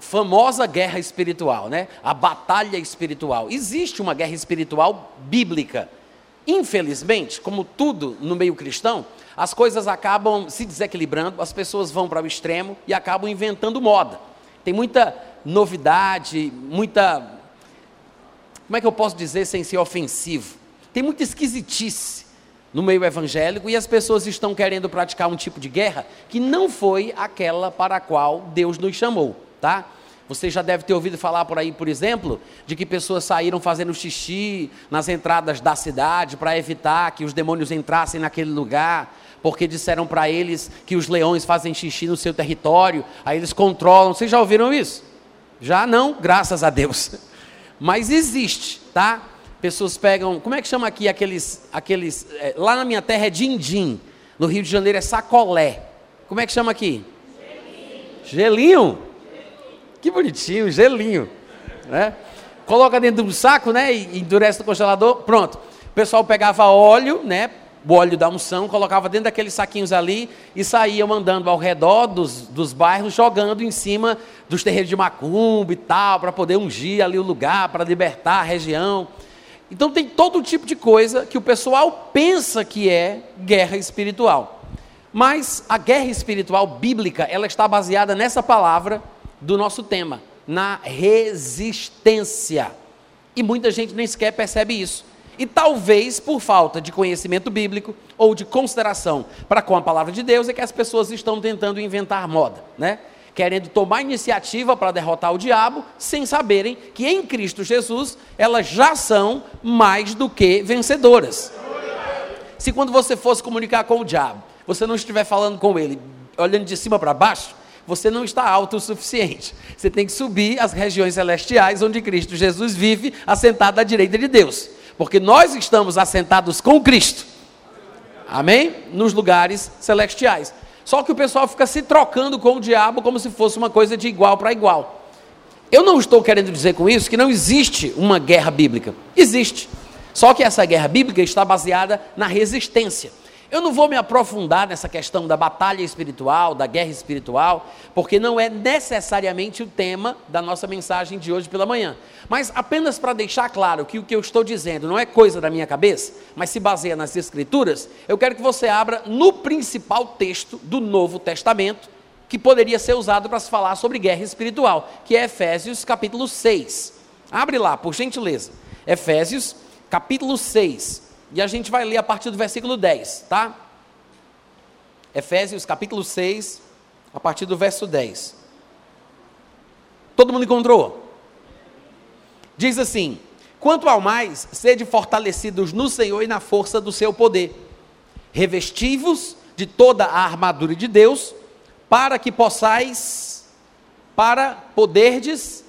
famosa guerra espiritual, né? A batalha espiritual. Existe uma guerra espiritual bíblica. Infelizmente, como tudo no meio cristão, as coisas acabam se desequilibrando, as pessoas vão para o extremo e acabam inventando moda. Tem muita novidade, muita. Como é que eu posso dizer sem ser ofensivo? Tem muita esquisitice no meio evangélico e as pessoas estão querendo praticar um tipo de guerra que não foi aquela para a qual Deus nos chamou, tá? Você já deve ter ouvido falar por aí, por exemplo, de que pessoas saíram fazendo xixi nas entradas da cidade para evitar que os demônios entrassem naquele lugar, porque disseram para eles que os leões fazem xixi no seu território, aí eles controlam. Vocês já ouviram isso? Já não, graças a Deus. Mas existe, tá? Pessoas pegam, como é que chama aqui aqueles, aqueles, é, lá na minha terra é din-din, no Rio de Janeiro é sacolé. Como é que chama aqui? Gelinho. Gelinho? Que bonitinho, gelinho. Né? Coloca dentro de um saco, né? E endurece no congelador, pronto. O pessoal pegava óleo, né? O óleo da unção, colocava dentro daqueles saquinhos ali e saíam andando ao redor dos, dos bairros, jogando em cima dos terreiros de macumba e tal, para poder ungir ali o lugar, para libertar a região. Então tem todo tipo de coisa que o pessoal pensa que é guerra espiritual. Mas a guerra espiritual bíblica, ela está baseada nessa palavra do nosso tema, na resistência. E muita gente nem sequer percebe isso. E talvez por falta de conhecimento bíblico ou de consideração para com a palavra de Deus é que as pessoas estão tentando inventar moda, né? Querendo tomar iniciativa para derrotar o diabo, sem saberem que em Cristo Jesus elas já são mais do que vencedoras. Se quando você fosse comunicar com o diabo, você não estiver falando com ele, olhando de cima para baixo, você não está alto o suficiente. Você tem que subir as regiões celestiais onde Cristo Jesus vive, assentado à direita de Deus. Porque nós estamos assentados com Cristo. Amém? Nos lugares celestiais. Só que o pessoal fica se trocando com o diabo como se fosse uma coisa de igual para igual. Eu não estou querendo dizer com isso que não existe uma guerra bíblica. Existe. Só que essa guerra bíblica está baseada na resistência. Eu não vou me aprofundar nessa questão da batalha espiritual, da guerra espiritual, porque não é necessariamente o tema da nossa mensagem de hoje pela manhã. Mas apenas para deixar claro que o que eu estou dizendo não é coisa da minha cabeça, mas se baseia nas Escrituras, eu quero que você abra no principal texto do Novo Testamento, que poderia ser usado para se falar sobre guerra espiritual, que é Efésios capítulo 6. Abre lá, por gentileza. Efésios capítulo 6. E a gente vai ler a partir do versículo 10, tá? Efésios capítulo 6, a partir do verso 10. Todo mundo encontrou? Diz assim: Quanto ao mais, sede fortalecidos no Senhor e na força do seu poder, revestivos de toda a armadura de Deus, para que possais, para poderdes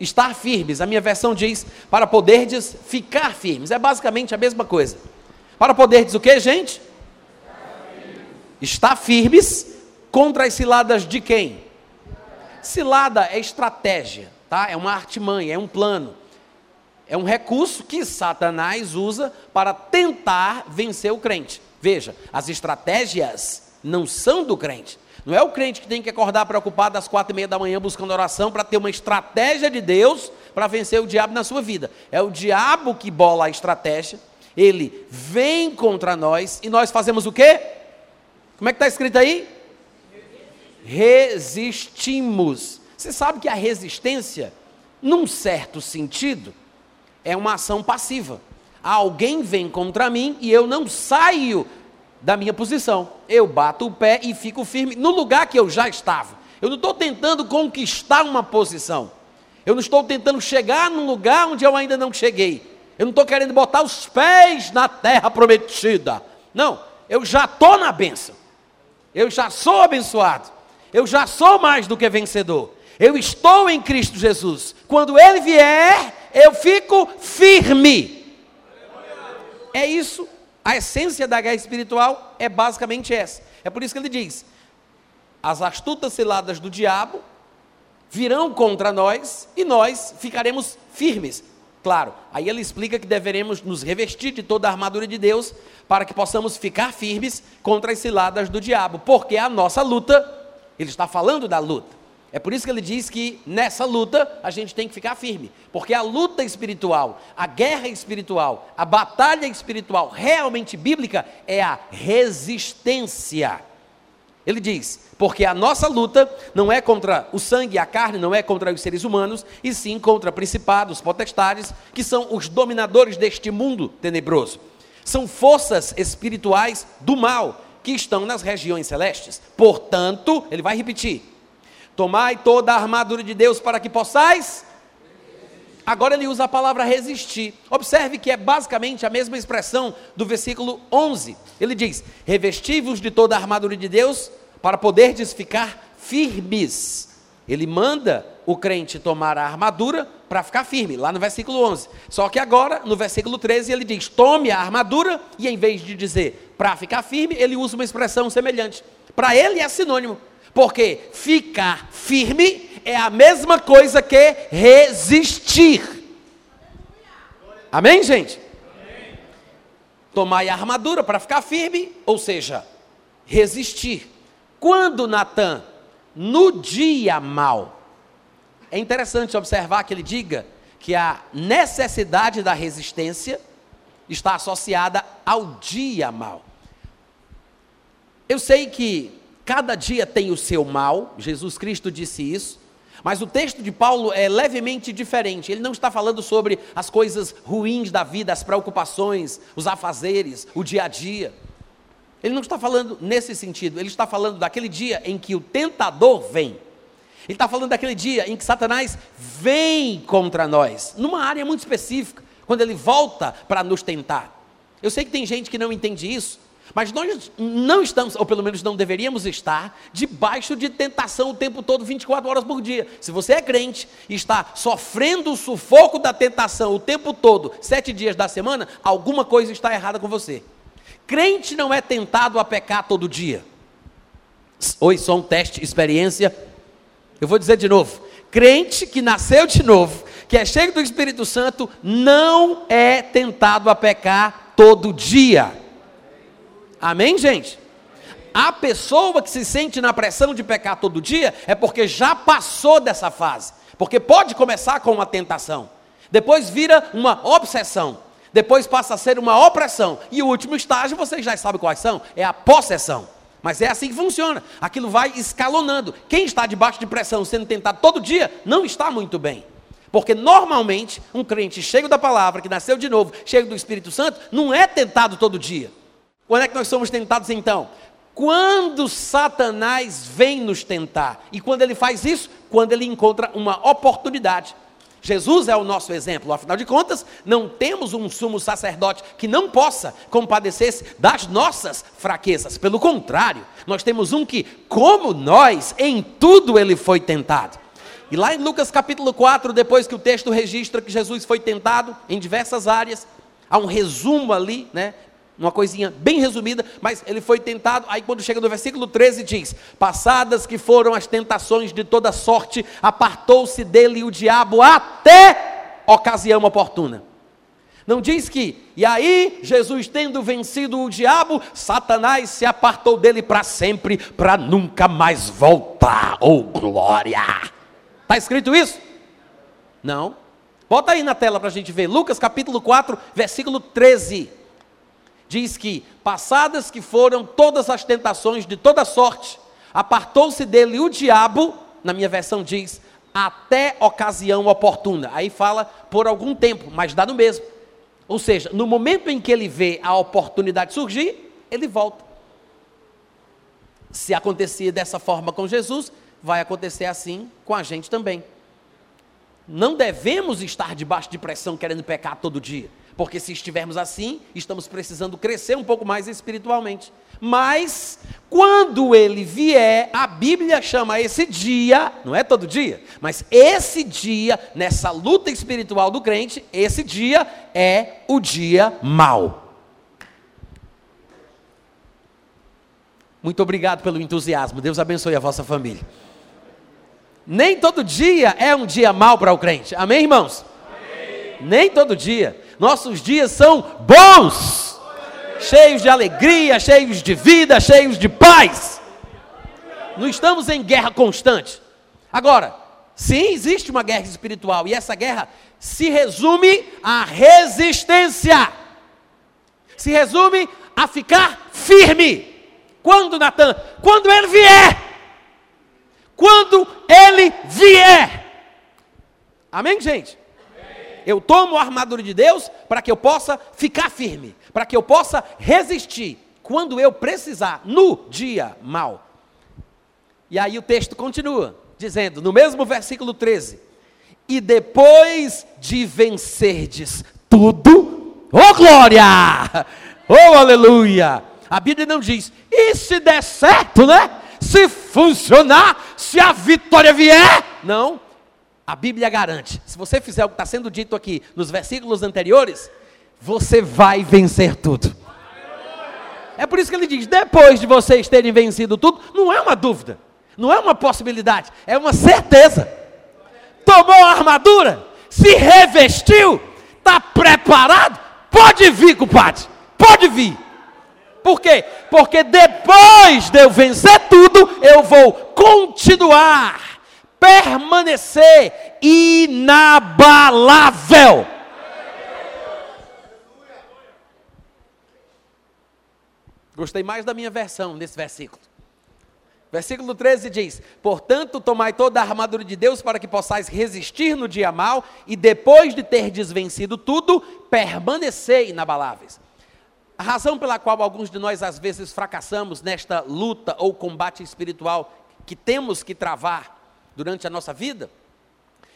estar firmes. A minha versão diz para poderdes ficar firmes. É basicamente a mesma coisa. Para poderdes o que, gente? Estar firmes contra as ciladas de quem? Cilada é estratégia, tá? É uma artimanha, é um plano. É um recurso que Satanás usa para tentar vencer o crente. Veja, as estratégias não são do crente. Não é o crente que tem que acordar preocupado às quatro e meia da manhã buscando oração para ter uma estratégia de Deus para vencer o diabo na sua vida. É o diabo que bola a estratégia, ele vem contra nós e nós fazemos o quê? Como é que está escrito aí? Resistimos. Você sabe que a resistência, num certo sentido, é uma ação passiva. Alguém vem contra mim e eu não saio da minha posição. Eu bato o pé e fico firme no lugar que eu já estava. Eu não estou tentando conquistar uma posição. Eu não estou tentando chegar num lugar onde eu ainda não cheguei. Eu não estou querendo botar os pés na terra prometida. Não, eu já estou na benção. Eu já sou abençoado. Eu já sou mais do que vencedor. Eu estou em Cristo Jesus. Quando Ele vier, eu fico firme. É isso. A essência da guerra espiritual é basicamente essa. É por isso que ele diz: as astutas ciladas do diabo virão contra nós e nós ficaremos firmes. Claro, aí ele explica que deveremos nos revestir de toda a armadura de Deus para que possamos ficar firmes contra as ciladas do diabo, porque a nossa luta, ele está falando da luta. É por isso que ele diz que nessa luta a gente tem que ficar firme, porque a luta espiritual, a guerra espiritual, a batalha espiritual realmente bíblica é a resistência. Ele diz: porque a nossa luta não é contra o sangue e a carne, não é contra os seres humanos, e sim contra principados, potestades, que são os dominadores deste mundo tenebroso. São forças espirituais do mal que estão nas regiões celestes. Portanto, ele vai repetir: Tomai toda a armadura de Deus para que possais. Agora ele usa a palavra resistir. Observe que é basicamente a mesma expressão do versículo 11. Ele diz: Revestivos de toda a armadura de Deus para poderdes ficar firmes. Ele manda o crente tomar a armadura para ficar firme, lá no versículo 11. Só que agora, no versículo 13, ele diz: tome a armadura, e em vez de dizer para ficar firme, ele usa uma expressão semelhante. Para ele é sinônimo, porque ficar firme é a mesma coisa que resistir. Amém, gente? Tomar a armadura para ficar firme, ou seja, resistir. Quando Natan, no dia mal, é interessante observar que ele diga que a necessidade da resistência está associada ao dia mal. Eu sei que cada dia tem o seu mal, Jesus Cristo disse isso, mas o texto de Paulo é levemente diferente. Ele não está falando sobre as coisas ruins da vida, as preocupações, os afazeres, o dia a dia. Ele não está falando nesse sentido, ele está falando daquele dia em que o tentador vem. Ele está falando daquele dia em que Satanás vem contra nós, numa área muito específica, quando ele volta para nos tentar. Eu sei que tem gente que não entende isso, mas nós não estamos, ou pelo menos não deveríamos estar, debaixo de tentação o tempo todo, 24 horas por dia. Se você é crente e está sofrendo o sufoco da tentação o tempo todo, sete dias da semana, alguma coisa está errada com você. Crente não é tentado a pecar todo dia. Oi, só um teste, experiência. Eu vou dizer de novo. Crente que nasceu de novo, que é cheio do Espírito Santo, não é tentado a pecar todo dia. Amém, gente? A pessoa que se sente na pressão de pecar todo dia é porque já passou dessa fase. Porque pode começar com uma tentação, depois vira uma obsessão, depois passa a ser uma opressão. E o último estágio, vocês já sabem quais são, é a possessão. Mas é assim que funciona. Aquilo vai escalonando. Quem está debaixo de pressão, sendo tentado todo dia, não está muito bem. Porque normalmente, um crente cheio da palavra, que nasceu de novo, cheio do Espírito Santo, não é tentado todo dia. Quando é que nós somos tentados então? Quando Satanás vem nos tentar. E quando ele faz isso? Quando ele encontra uma oportunidade. Jesus é o nosso exemplo, afinal de contas, não temos um sumo sacerdote que não possa compadecer-se das nossas fraquezas, pelo contrário, nós temos um que, como nós, em tudo ele foi tentado. E lá em Lucas capítulo 4, depois que o texto registra que Jesus foi tentado em diversas áreas, há um resumo ali, né, uma coisinha bem resumida, mas ele foi tentado. Aí, quando chega no versículo 13, diz: Passadas que foram as tentações de toda sorte, apartou-se dele o diabo até ocasião oportuna. Não diz que, e aí, Jesus tendo vencido o diabo, Satanás se apartou dele para sempre, para nunca mais voltar. Oh, glória! Está escrito isso? Não. Bota aí na tela para a gente ver. Lucas capítulo 4, versículo 13 diz que, passadas que foram todas as tentações de toda sorte, apartou-se dele o diabo, na minha versão diz, até ocasião oportuna. Aí fala por algum tempo, mas dá no mesmo. Ou seja, no momento em que ele vê a oportunidade surgir, ele volta. Se acontecia dessa forma com Jesus, vai acontecer assim com a gente também. Não devemos estar debaixo de pressão querendo pecar todo dia. Porque se estivermos assim, estamos precisando crescer um pouco mais espiritualmente. Mas, quando ele vier, a Bíblia chama esse dia, não é todo dia, mas esse dia, nessa luta espiritual do crente, esse dia é o dia mau. Muito obrigado pelo entusiasmo. Deus abençoe a vossa família. Nem todo dia é um dia mau para o crente. Amém, irmãos? Amém. Nem todo dia. Nossos dias são bons, cheios de alegria, cheios de vida, cheios de paz. Não estamos em guerra constante. Agora, sim, existe uma guerra espiritual e essa guerra se resume à resistência. Se resume a ficar firme. Quando Natan? Quando ele vier. Quando ele vier. Amém, gente? Eu tomo a armadura de Deus para que eu possa ficar firme, para que eu possa resistir quando eu precisar, no dia mal. E aí o texto continua, dizendo, no mesmo versículo 13: E depois de vencerdes tudo, oh glória! Oh aleluia! A Bíblia não diz, e se der certo, né? Se funcionar, se a vitória vier. Não, a Bíblia garante, se você fizer o que está sendo dito aqui nos versículos anteriores, você vai vencer tudo. É por isso que ele diz: depois de vocês terem vencido tudo, não é uma dúvida, não é uma possibilidade, é uma certeza. Tomou a armadura, se revestiu, está preparado, pode vir, compadre, pode vir. Por quê? Porque depois de eu vencer tudo, eu vou continuar permanecer inabalável. Gostei mais da minha versão nesse versículo. Versículo 13 diz: Portanto, tomai toda a armadura de Deus para que possais resistir no dia mal e depois de ter desvencido tudo, permanecer inabaláveis. A razão pela qual alguns de nós às vezes fracassamos nesta luta ou combate espiritual que temos que travar durante a nossa vida,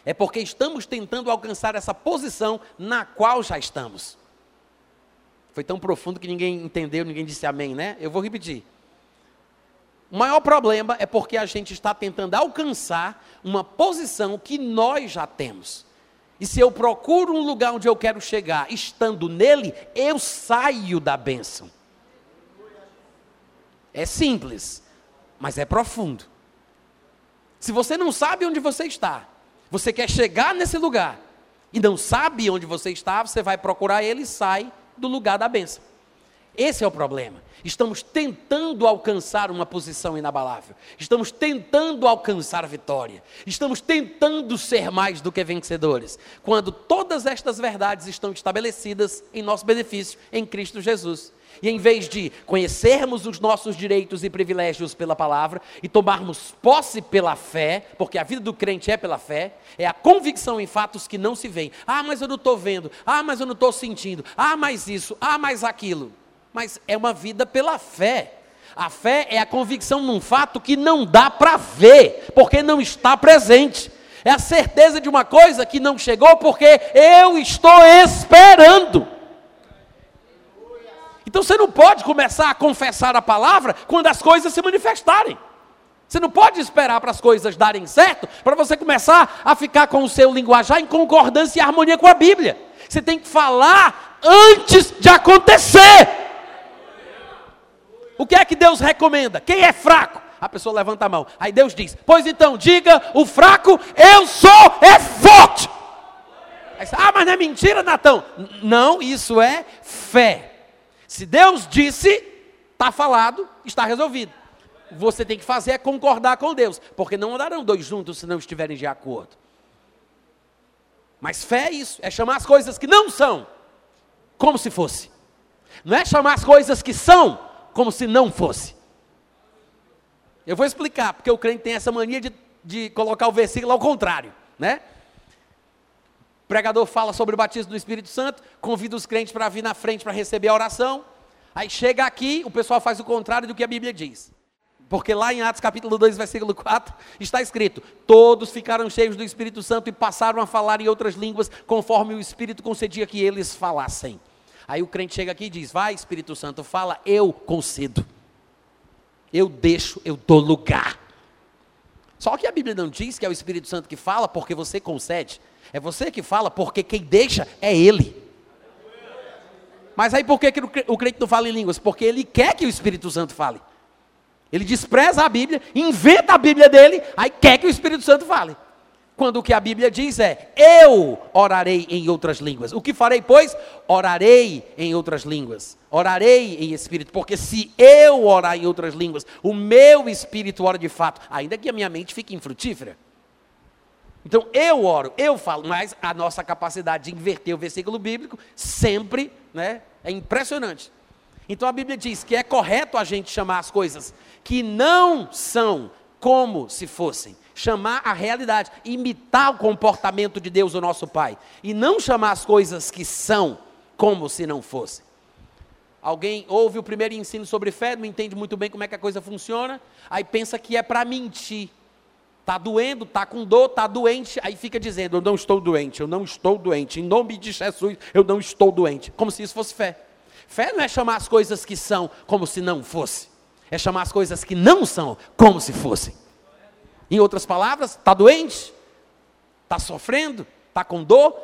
é porque estamos tentando alcançar essa posição na qual já estamos. Foi tão profundo que ninguém entendeu, ninguém disse amém, né? Eu vou repetir. O maior problema é porque a gente está tentando alcançar uma posição que nós já temos. E se eu procuro um lugar onde eu quero chegar, estando nele, eu saio da bênção. É simples, mas é profundo. Se você não sabe onde você está, você quer chegar nesse lugar e não sabe onde você está, você vai procurar ele e sai do lugar da bênção. Esse é o problema. Estamos tentando alcançar uma posição inabalável. Estamos tentando alcançar vitória. Estamos tentando ser mais do que vencedores. Quando todas estas verdades estão estabelecidas em nosso benefício em Cristo Jesus. E em vez de conhecermos os nossos direitos e privilégios pela palavra e tomarmos posse pela fé, porque a vida do crente é pela fé, é a convicção em fatos que não se veem. Ah, mas eu não estou vendo. Ah, mas eu não estou sentindo. Ah, mais isso. Ah, mais aquilo. Mas é uma vida pela fé. A fé é a convicção num fato que não dá para ver, porque não está presente. É a certeza de uma coisa que não chegou porque eu estou esperando. Então você não pode começar a confessar a palavra quando as coisas se manifestarem. Você não pode esperar para as coisas darem certo para você começar a ficar com o seu linguajar em concordância e harmonia com a Bíblia. Você tem que falar antes de acontecer. O que é que Deus recomenda? Quem é fraco? A pessoa levanta a mão. Aí Deus diz: Pois então, diga o fraco, eu sou é forte. Aí, ah, mas não é mentira, Natão. Não, isso é fé. Se Deus disse, está falado, está resolvido. Você tem que fazer é concordar com Deus, porque não andarão dois juntos se não estiverem de acordo. Mas fé é isso, é chamar as coisas que não são, como se fosse. Não é chamar as coisas que são, como se não fosse. Eu vou explicar, porque o crente tem essa mania de, de colocar o versículo ao contrário, né? Pregador fala sobre o batismo do Espírito Santo, convida os crentes para vir na frente para receber a oração. Aí chega aqui, o pessoal faz o contrário do que a Bíblia diz. Porque lá em Atos capítulo 2, versículo 4, está escrito: Todos ficaram cheios do Espírito Santo e passaram a falar em outras línguas, conforme o Espírito concedia que eles falassem. Aí o crente chega aqui e diz: Vai, Espírito Santo, fala, eu concedo. Eu deixo, eu dou lugar. Só que a Bíblia não diz que é o Espírito Santo que fala porque você concede. É você que fala porque quem deixa é Ele. Mas aí por que, que o crente não fala em línguas? Porque ele quer que o Espírito Santo fale. Ele despreza a Bíblia, inventa a Bíblia dele, aí quer que o Espírito Santo fale. Quando o que a Bíblia diz é: Eu orarei em outras línguas. O que farei, pois? Orarei em outras línguas. Orarei em espírito. Porque se eu orar em outras línguas, o meu espírito ora de fato, ainda que a minha mente fique infrutífera. Então eu oro, eu falo, mas a nossa capacidade de inverter o versículo bíblico sempre né, é impressionante. Então a Bíblia diz que é correto a gente chamar as coisas que não são como se fossem. Chamar a realidade, imitar o comportamento de Deus, o nosso Pai. E não chamar as coisas que são como se não fossem. Alguém ouve o primeiro ensino sobre fé, não entende muito bem como é que a coisa funciona, aí pensa que é para mentir. Está doendo, está com dor, está doente, aí fica dizendo: Eu não estou doente, eu não estou doente, em nome de Jesus, eu não estou doente. Como se isso fosse fé. Fé não é chamar as coisas que são como se não fosse. É chamar as coisas que não são como se fossem. Em outras palavras, está doente? Está sofrendo? Está com dor?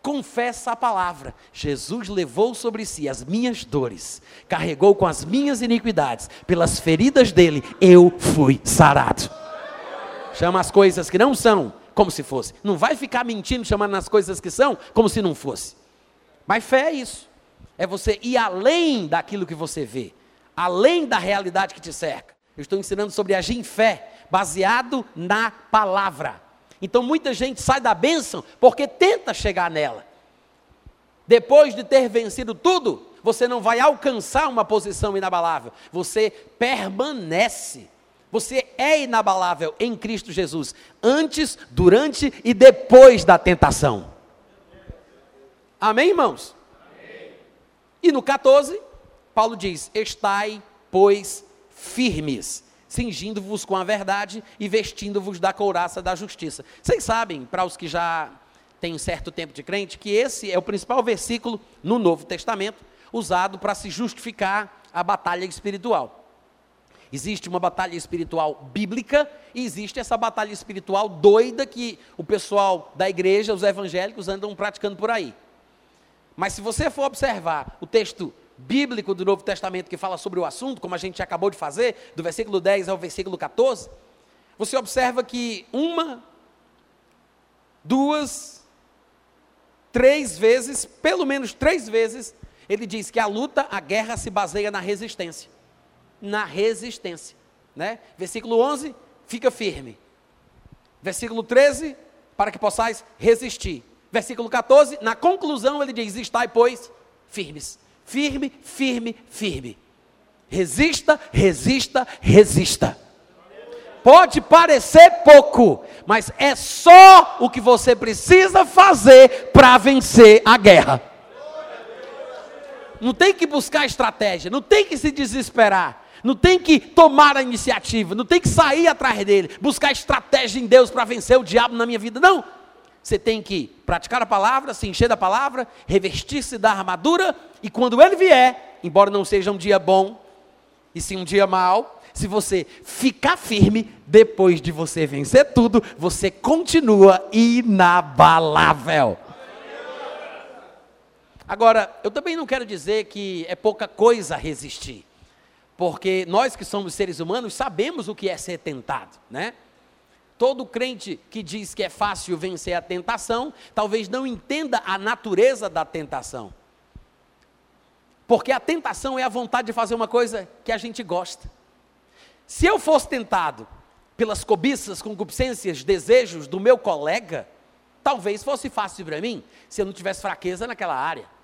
Confessa a palavra. Jesus levou sobre si as minhas dores, carregou com as minhas iniquidades, pelas feridas dele eu fui sarado. Chama as coisas que não são como se fosse. Não vai ficar mentindo chamando as coisas que são como se não fosse. Mas fé é isso é você ir além daquilo que você vê, além da realidade que te cerca. Eu estou ensinando sobre agir em fé, baseado na palavra. Então muita gente sai da bênção porque tenta chegar nela. Depois de ter vencido tudo, você não vai alcançar uma posição inabalável, você permanece. Você é inabalável em Cristo Jesus, antes, durante e depois da tentação. Amém, irmãos? E no 14, Paulo diz: Estai, pois, firmes, cingindo-vos com a verdade e vestindo-vos da couraça da justiça. Vocês sabem, para os que já têm um certo tempo de crente, que esse é o principal versículo no Novo Testamento usado para se justificar a batalha espiritual. Existe uma batalha espiritual bíblica e existe essa batalha espiritual doida que o pessoal da igreja, os evangélicos, andam praticando por aí. Mas se você for observar o texto bíblico do Novo Testamento que fala sobre o assunto, como a gente acabou de fazer, do versículo 10 ao versículo 14, você observa que uma, duas, três vezes, pelo menos três vezes, ele diz que a luta, a guerra se baseia na resistência. Na resistência. Né? Versículo 11, fica firme. Versículo 13, para que possais resistir. Versículo 14, na conclusão ele diz: Estai, pois, firmes. Firme, firme, firme. Resista, resista, resista. Pode parecer pouco, mas é só o que você precisa fazer para vencer a guerra. Não tem que buscar estratégia, não tem que se desesperar, não tem que tomar a iniciativa, não tem que sair atrás dele, buscar estratégia em Deus para vencer o diabo na minha vida. Não. Você tem que praticar a palavra, se encher da palavra, revestir-se da armadura, e quando ele vier, embora não seja um dia bom, e sim um dia mau, se você ficar firme, depois de você vencer tudo, você continua inabalável. Agora, eu também não quero dizer que é pouca coisa resistir, porque nós que somos seres humanos sabemos o que é ser tentado, né? Todo crente que diz que é fácil vencer a tentação, talvez não entenda a natureza da tentação. Porque a tentação é a vontade de fazer uma coisa que a gente gosta. Se eu fosse tentado pelas cobiças, concupiscências, desejos do meu colega, talvez fosse fácil para mim, se eu não tivesse fraqueza naquela área.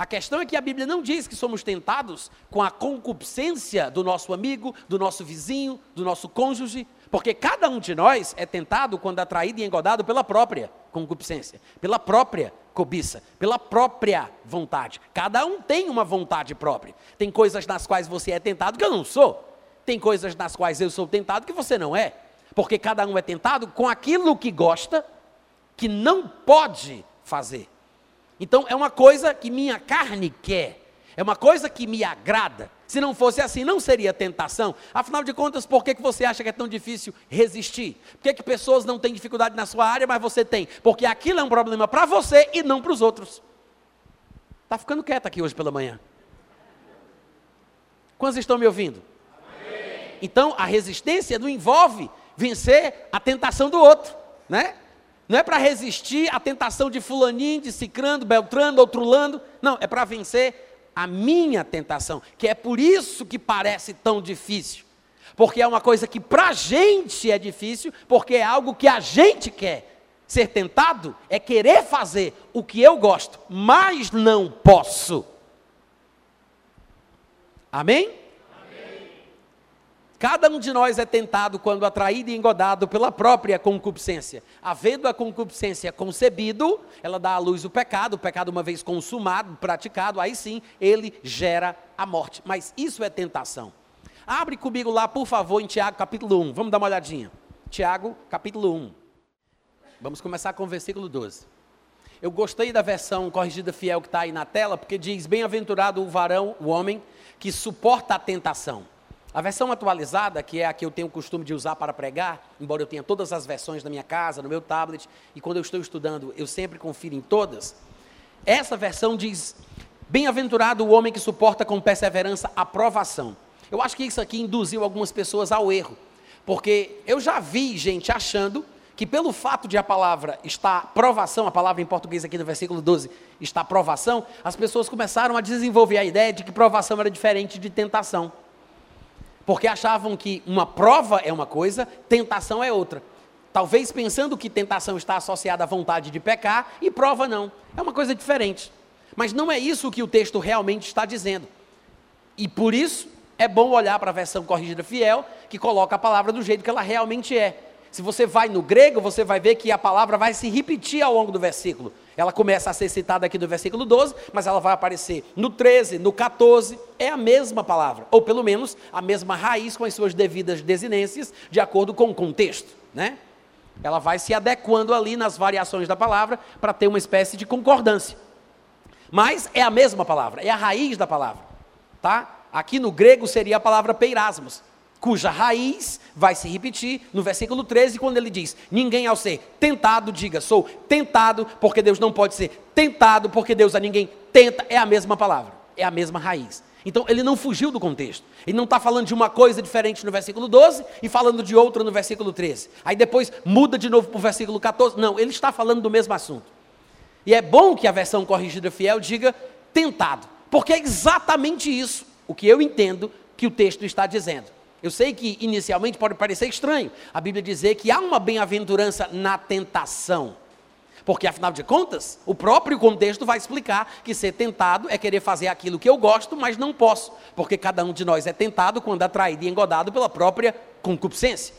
A questão é que a Bíblia não diz que somos tentados com a concupiscência do nosso amigo, do nosso vizinho, do nosso cônjuge, porque cada um de nós é tentado quando atraído e engodado pela própria concupiscência, pela própria cobiça, pela própria vontade. Cada um tem uma vontade própria. Tem coisas nas quais você é tentado que eu não sou. tem coisas nas quais eu sou tentado que você não é. Porque cada um é tentado com aquilo que gosta, que não pode fazer. Então é uma coisa que minha carne quer, é uma coisa que me agrada. Se não fosse assim, não seria tentação. Afinal de contas, por que, que você acha que é tão difícil resistir? Por que, que pessoas não têm dificuldade na sua área, mas você tem? Porque aquilo é um problema para você e não para os outros. Está ficando quieto aqui hoje pela manhã. Quantos estão me ouvindo? Amém. Então, a resistência não envolve vencer a tentação do outro, né? Não é para resistir à tentação de fulaninho, de cicrando, beltrando, outrulando. Não, é para vencer a minha tentação, que é por isso que parece tão difícil. Porque é uma coisa que para a gente é difícil, porque é algo que a gente quer. Ser tentado é querer fazer o que eu gosto, mas não posso. Amém? Cada um de nós é tentado quando atraído e engodado pela própria concupiscência. Havendo a concupiscência concebido, ela dá à luz o pecado, o pecado uma vez consumado, praticado, aí sim ele gera a morte. Mas isso é tentação. Abre comigo lá, por favor, em Tiago capítulo 1. Vamos dar uma olhadinha. Tiago capítulo 1. Vamos começar com o versículo 12. Eu gostei da versão corrigida fiel que está aí na tela, porque diz: Bem-aventurado o varão, o homem, que suporta a tentação. A versão atualizada, que é a que eu tenho o costume de usar para pregar, embora eu tenha todas as versões na minha casa, no meu tablet, e quando eu estou estudando, eu sempre confiro em todas. Essa versão diz: Bem-aventurado o homem que suporta com perseverança a provação. Eu acho que isso aqui induziu algumas pessoas ao erro, porque eu já vi gente achando que pelo fato de a palavra estar provação, a palavra em português aqui no versículo 12 está provação, as pessoas começaram a desenvolver a ideia de que provação era diferente de tentação porque achavam que uma prova é uma coisa, tentação é outra. Talvez pensando que tentação está associada à vontade de pecar e prova não. É uma coisa diferente. Mas não é isso que o texto realmente está dizendo. E por isso é bom olhar para a versão corrigida fiel, que coloca a palavra do jeito que ela realmente é. Se você vai no grego, você vai ver que a palavra vai se repetir ao longo do versículo. Ela começa a ser citada aqui no versículo 12, mas ela vai aparecer no 13, no 14. É a mesma palavra, ou pelo menos a mesma raiz com as suas devidas desinências, de acordo com o contexto, né? Ela vai se adequando ali nas variações da palavra para ter uma espécie de concordância. Mas é a mesma palavra, é a raiz da palavra, tá? Aqui no grego seria a palavra peirasmos, cuja raiz vai se repetir no versículo 13, quando ele diz: Ninguém ao ser tentado, diga, sou tentado, porque Deus não pode ser tentado, porque Deus a ninguém tenta, é a mesma palavra, é a mesma raiz. Então ele não fugiu do contexto. Ele não está falando de uma coisa diferente no versículo 12 e falando de outra no versículo 13. Aí depois muda de novo para o versículo 14. Não, ele está falando do mesmo assunto. E é bom que a versão corrigida fiel diga tentado, porque é exatamente isso o que eu entendo que o texto está dizendo. Eu sei que inicialmente pode parecer estranho a Bíblia dizer que há uma bem-aventurança na tentação. Porque afinal de contas, o próprio contexto vai explicar que ser tentado é querer fazer aquilo que eu gosto, mas não posso. Porque cada um de nós é tentado quando atraído e engodado pela própria concupiscência.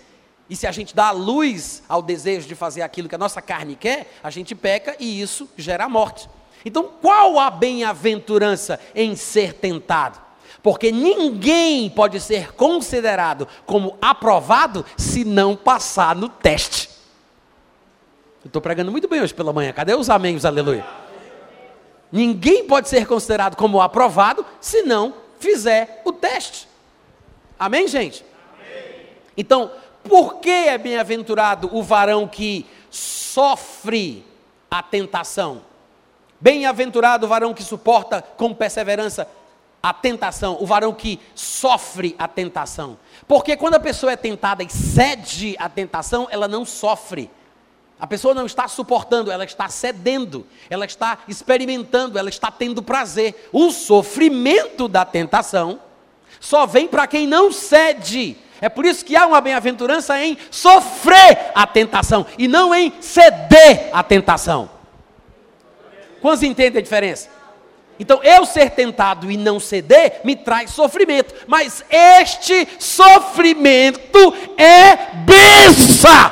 E se a gente dá luz ao desejo de fazer aquilo que a nossa carne quer, a gente peca e isso gera a morte. Então, qual a bem-aventurança em ser tentado? Porque ninguém pode ser considerado como aprovado se não passar no teste. Eu estou pregando muito bem hoje pela manhã. Cadê os amém, aleluia? Ninguém pode ser considerado como aprovado se não fizer o teste. Amém, gente? Amém. Então, por que é bem-aventurado o varão que sofre a tentação? Bem-aventurado o varão que suporta com perseverança a tentação, o varão que sofre a tentação. Porque quando a pessoa é tentada e cede à tentação, ela não sofre. A pessoa não está suportando, ela está cedendo, ela está experimentando, ela está tendo prazer. O sofrimento da tentação só vem para quem não cede. É por isso que há uma bem-aventurança em sofrer a tentação e não em ceder à tentação. Quantos entendem a diferença? Então, eu ser tentado e não ceder me traz sofrimento, mas este sofrimento é benção.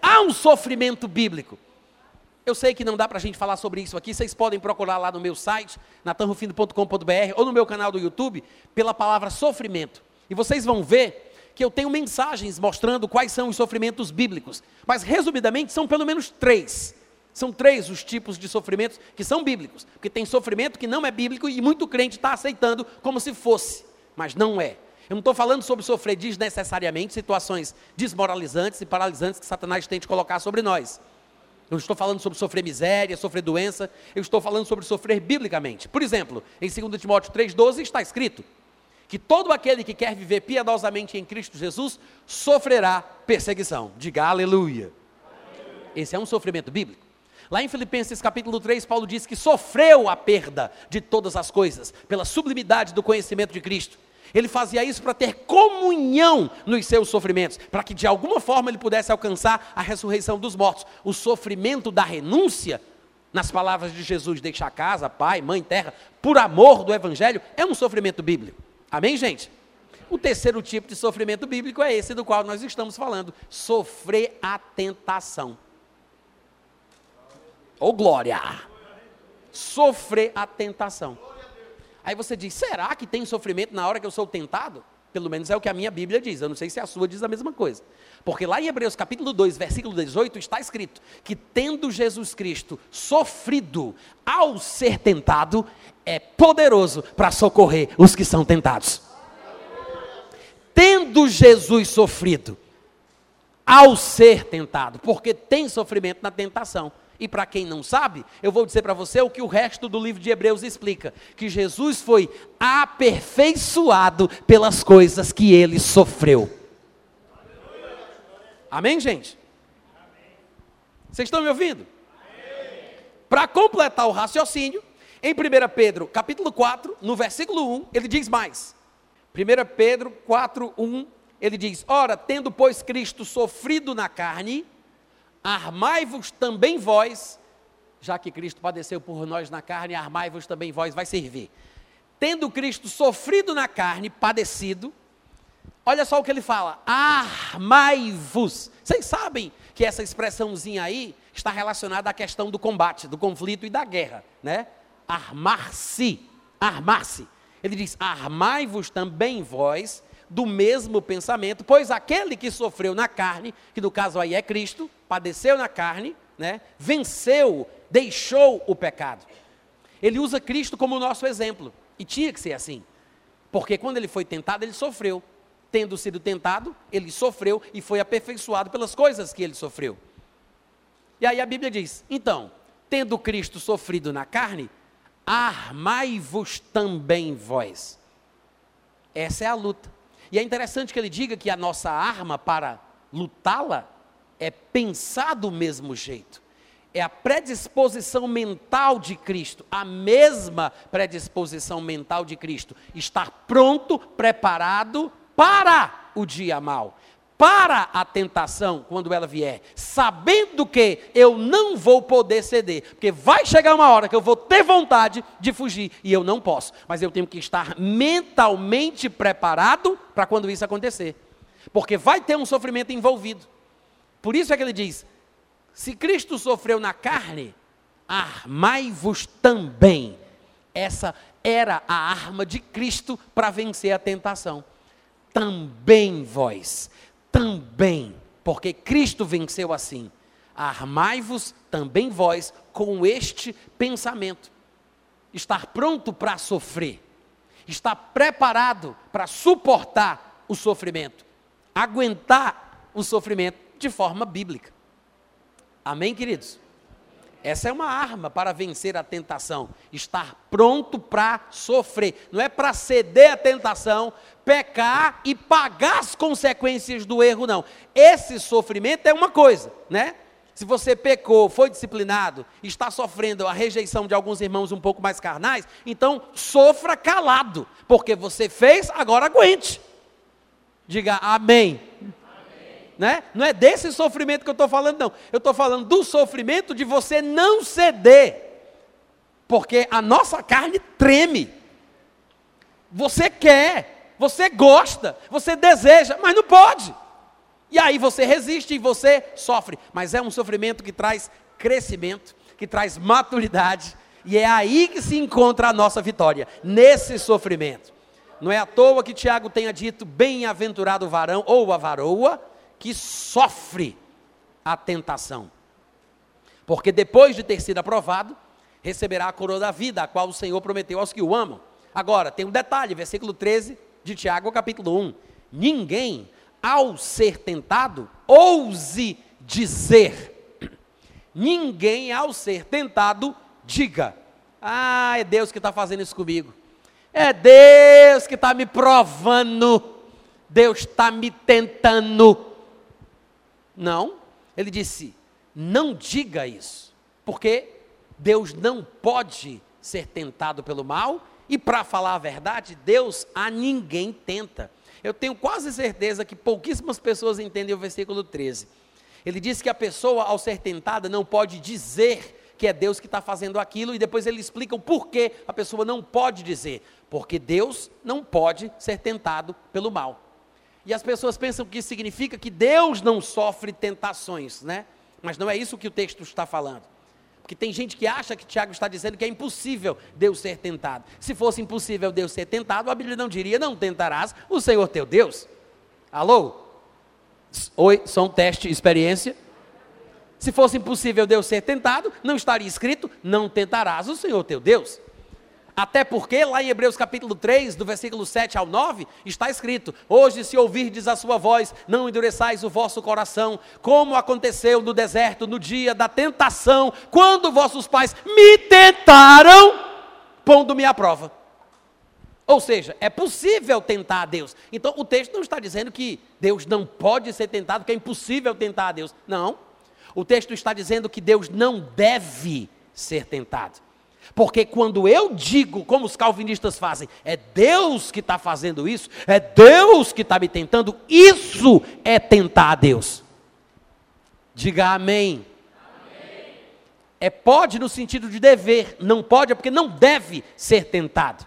Há um sofrimento bíblico. Eu sei que não dá para a gente falar sobre isso aqui, vocês podem procurar lá no meu site, natanrufino.com.br ou no meu canal do YouTube, pela palavra sofrimento. E vocês vão ver que eu tenho mensagens mostrando quais são os sofrimentos bíblicos. Mas, resumidamente, são pelo menos três. São três os tipos de sofrimentos que são bíblicos. Porque tem sofrimento que não é bíblico e muito crente está aceitando como se fosse, mas não é. Eu não estou falando sobre sofrer desnecessariamente situações desmoralizantes e paralisantes que Satanás tente colocar sobre nós. Eu não estou falando sobre sofrer miséria, sofrer doença, eu estou falando sobre sofrer biblicamente. Por exemplo, em 2 Timóteo 3,12 está escrito: que todo aquele que quer viver piedosamente em Cristo Jesus sofrerá perseguição. Diga aleluia. Esse é um sofrimento bíblico. Lá em Filipenses capítulo 3, Paulo diz que sofreu a perda de todas as coisas, pela sublimidade do conhecimento de Cristo. Ele fazia isso para ter comunhão nos seus sofrimentos, para que de alguma forma ele pudesse alcançar a ressurreição dos mortos. O sofrimento da renúncia, nas palavras de Jesus, deixar casa, pai, mãe, terra, por amor do Evangelho, é um sofrimento bíblico. Amém, gente? O terceiro tipo de sofrimento bíblico é esse do qual nós estamos falando: sofrer a tentação. Ou glória! Sofrer a tentação. Aí você diz: será que tem sofrimento na hora que eu sou tentado? Pelo menos é o que a minha Bíblia diz. Eu não sei se a sua diz a mesma coisa. Porque lá em Hebreus capítulo 2, versículo 18, está escrito que tendo Jesus Cristo sofrido ao ser tentado, é poderoso para socorrer os que são tentados. Tendo Jesus sofrido ao ser tentado, porque tem sofrimento na tentação. E para quem não sabe, eu vou dizer para você o que o resto do livro de Hebreus explica: que Jesus foi aperfeiçoado pelas coisas que ele sofreu. Amém, gente? Vocês estão me ouvindo? Para completar o raciocínio, em 1 Pedro, capítulo 4, no versículo 1, ele diz mais. 1 Pedro 4, 1, ele diz: Ora, tendo, pois, Cristo sofrido na carne, armai-vos também vós, já que Cristo padeceu por nós na carne, armai-vos também vós, vai servir. Tendo Cristo sofrido na carne, padecido, olha só o que ele fala: armai-vos. Vocês sabem que essa expressãozinha aí está relacionada à questão do combate, do conflito e da guerra, né? armar-se, armar-se. Ele diz: armai-vos também vós do mesmo pensamento, pois aquele que sofreu na carne, que no caso aí é Cristo, padeceu na carne, né, venceu, deixou o pecado. Ele usa Cristo como nosso exemplo, e tinha que ser assim, porque quando ele foi tentado, ele sofreu. Tendo sido tentado, ele sofreu e foi aperfeiçoado pelas coisas que ele sofreu. E aí a Bíblia diz: então, tendo Cristo sofrido na carne, armai-vos também vós. Essa é a luta. E é interessante que ele diga que a nossa arma para lutá-la é pensar do mesmo jeito. É a predisposição mental de Cristo, a mesma predisposição mental de Cristo. Estar pronto, preparado para o dia mal para a tentação quando ela vier, sabendo que eu não vou poder ceder, porque vai chegar uma hora que eu vou ter vontade de fugir e eu não posso, mas eu tenho que estar mentalmente preparado para quando isso acontecer, porque vai ter um sofrimento envolvido. Por isso é que ele diz: se Cristo sofreu na carne, armai-vos também. Essa era a arma de Cristo para vencer a tentação. Também vós também, porque Cristo venceu assim. Armai-vos também vós com este pensamento. Estar pronto para sofrer, estar preparado para suportar o sofrimento, aguentar o sofrimento de forma bíblica. Amém, queridos? Essa é uma arma para vencer a tentação, estar pronto para sofrer. Não é para ceder à tentação, pecar e pagar as consequências do erro, não. Esse sofrimento é uma coisa, né? Se você pecou, foi disciplinado, está sofrendo a rejeição de alguns irmãos um pouco mais carnais, então sofra calado, porque você fez, agora aguente. Diga amém né? Não é desse sofrimento que eu estou falando, não. Eu estou falando do sofrimento de você não ceder. Porque a nossa carne treme. Você quer, você gosta, você deseja, mas não pode. E aí você resiste e você sofre. Mas é um sofrimento que traz crescimento, que traz maturidade. E é aí que se encontra a nossa vitória, nesse sofrimento. Não é à toa que Tiago tenha dito: bem-aventurado o varão ou a varoa que sofre a tentação. Porque depois de ter sido aprovado, receberá a coroa da vida, a qual o Senhor prometeu aos que o amam. Agora, tem um detalhe, versículo 13 de Tiago, capítulo 1. Ninguém, ao ser tentado, ouse dizer. Ninguém, ao ser tentado, diga: Ah, é Deus que está fazendo isso comigo. É Deus que está me provando. Deus está me tentando. Não, ele disse: não diga isso, porque Deus não pode ser tentado pelo mal, e para falar a verdade, Deus a ninguém tenta. Eu tenho quase certeza que pouquíssimas pessoas entendem o versículo 13. Ele diz que a pessoa, ao ser tentada, não pode dizer que é Deus que está fazendo aquilo, e depois ele explica o porquê a pessoa não pode dizer. Porque Deus não pode ser tentado pelo mal. E as pessoas pensam que isso significa que Deus não sofre tentações, né? Mas não é isso que o texto está falando. Porque tem gente que acha que Tiago está dizendo que é impossível Deus ser tentado. Se fosse impossível Deus ser tentado, a Bíblia não diria: não tentarás o Senhor teu Deus. Alô? Oi, som, teste, experiência. Se fosse impossível Deus ser tentado, não estaria escrito: não tentarás o Senhor teu Deus. Até porque lá em Hebreus capítulo 3, do versículo 7 ao 9, está escrito: Hoje, se ouvirdes a sua voz, não endureçais o vosso coração, como aconteceu no deserto, no dia da tentação, quando vossos pais me tentaram, pondo-me à prova. Ou seja, é possível tentar a Deus. Então o texto não está dizendo que Deus não pode ser tentado, que é impossível tentar a Deus. Não. O texto está dizendo que Deus não deve ser tentado. Porque quando eu digo, como os calvinistas fazem, é Deus que está fazendo isso, é Deus que está me tentando, isso é tentar a Deus. Diga amém. amém. É pode no sentido de dever, não pode é porque não deve ser tentado.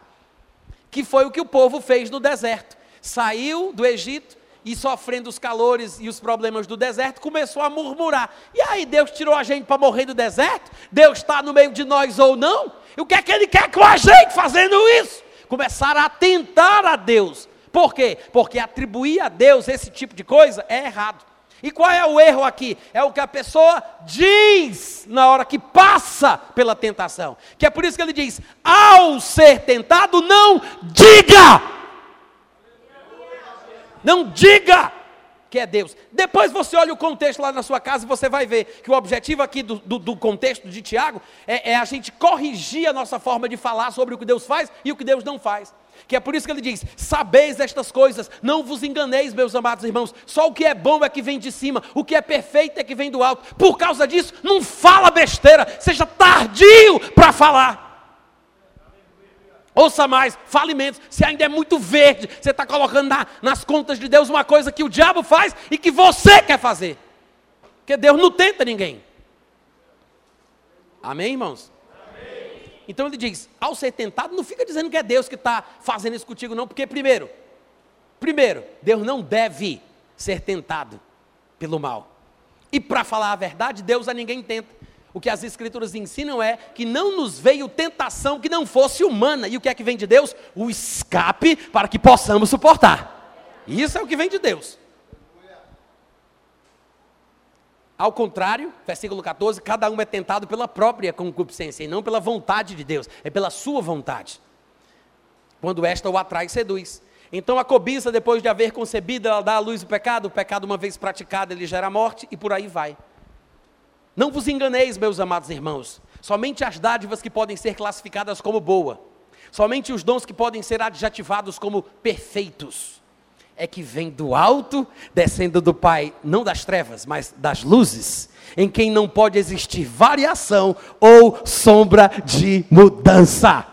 Que foi o que o povo fez no deserto. Saiu do Egito, e sofrendo os calores e os problemas do deserto, começou a murmurar. E aí, Deus tirou a gente para morrer no deserto? Deus está no meio de nós ou não? E o que é que Ele quer com a gente fazendo isso? Começaram a tentar a Deus. Por quê? Porque atribuir a Deus esse tipo de coisa é errado. E qual é o erro aqui? É o que a pessoa diz na hora que passa pela tentação. Que é por isso que ele diz: ao ser tentado, não diga não diga que é Deus. Depois você olha o contexto lá na sua casa e você vai ver que o objetivo aqui do, do, do contexto de Tiago é, é, a gente corrigir a nossa forma de falar sobre o que Deus faz e o que Deus não faz. Que é por isso que ele diz: Sabeis estas coisas, não vos enganeis, meus amados irmãos. Só o que é bom é que vem de cima, o que é perfeito é que vem do alto. Por causa disso, não fala besteira, seja tardio para falar. Ouça mais, fale menos. Se ainda é muito verde, você está colocando na, nas contas de Deus uma coisa que o diabo faz e que você quer fazer. Porque Deus não tenta ninguém. Amém, irmãos? Amém. Então ele diz: ao ser tentado, não fica dizendo que é Deus que está fazendo isso contigo, não, porque primeiro, primeiro, Deus não deve ser tentado pelo mal. E para falar a verdade, Deus a ninguém tenta. O que as Escrituras ensinam é que não nos veio tentação que não fosse humana. E o que é que vem de Deus? O escape para que possamos suportar. Isso é o que vem de Deus. Ao contrário, versículo 14: cada um é tentado pela própria concupiscência e não pela vontade de Deus, é pela sua vontade. Quando esta o atrai seduz. Então a cobiça, depois de haver concebido, ela dá à luz o pecado, o pecado, uma vez praticado, ele gera morte e por aí vai. Não vos enganeis, meus amados irmãos. Somente as dádivas que podem ser classificadas como boa, somente os dons que podem ser adjetivados como perfeitos, é que vem do alto, descendo do Pai, não das trevas, mas das luzes, em quem não pode existir variação ou sombra de mudança.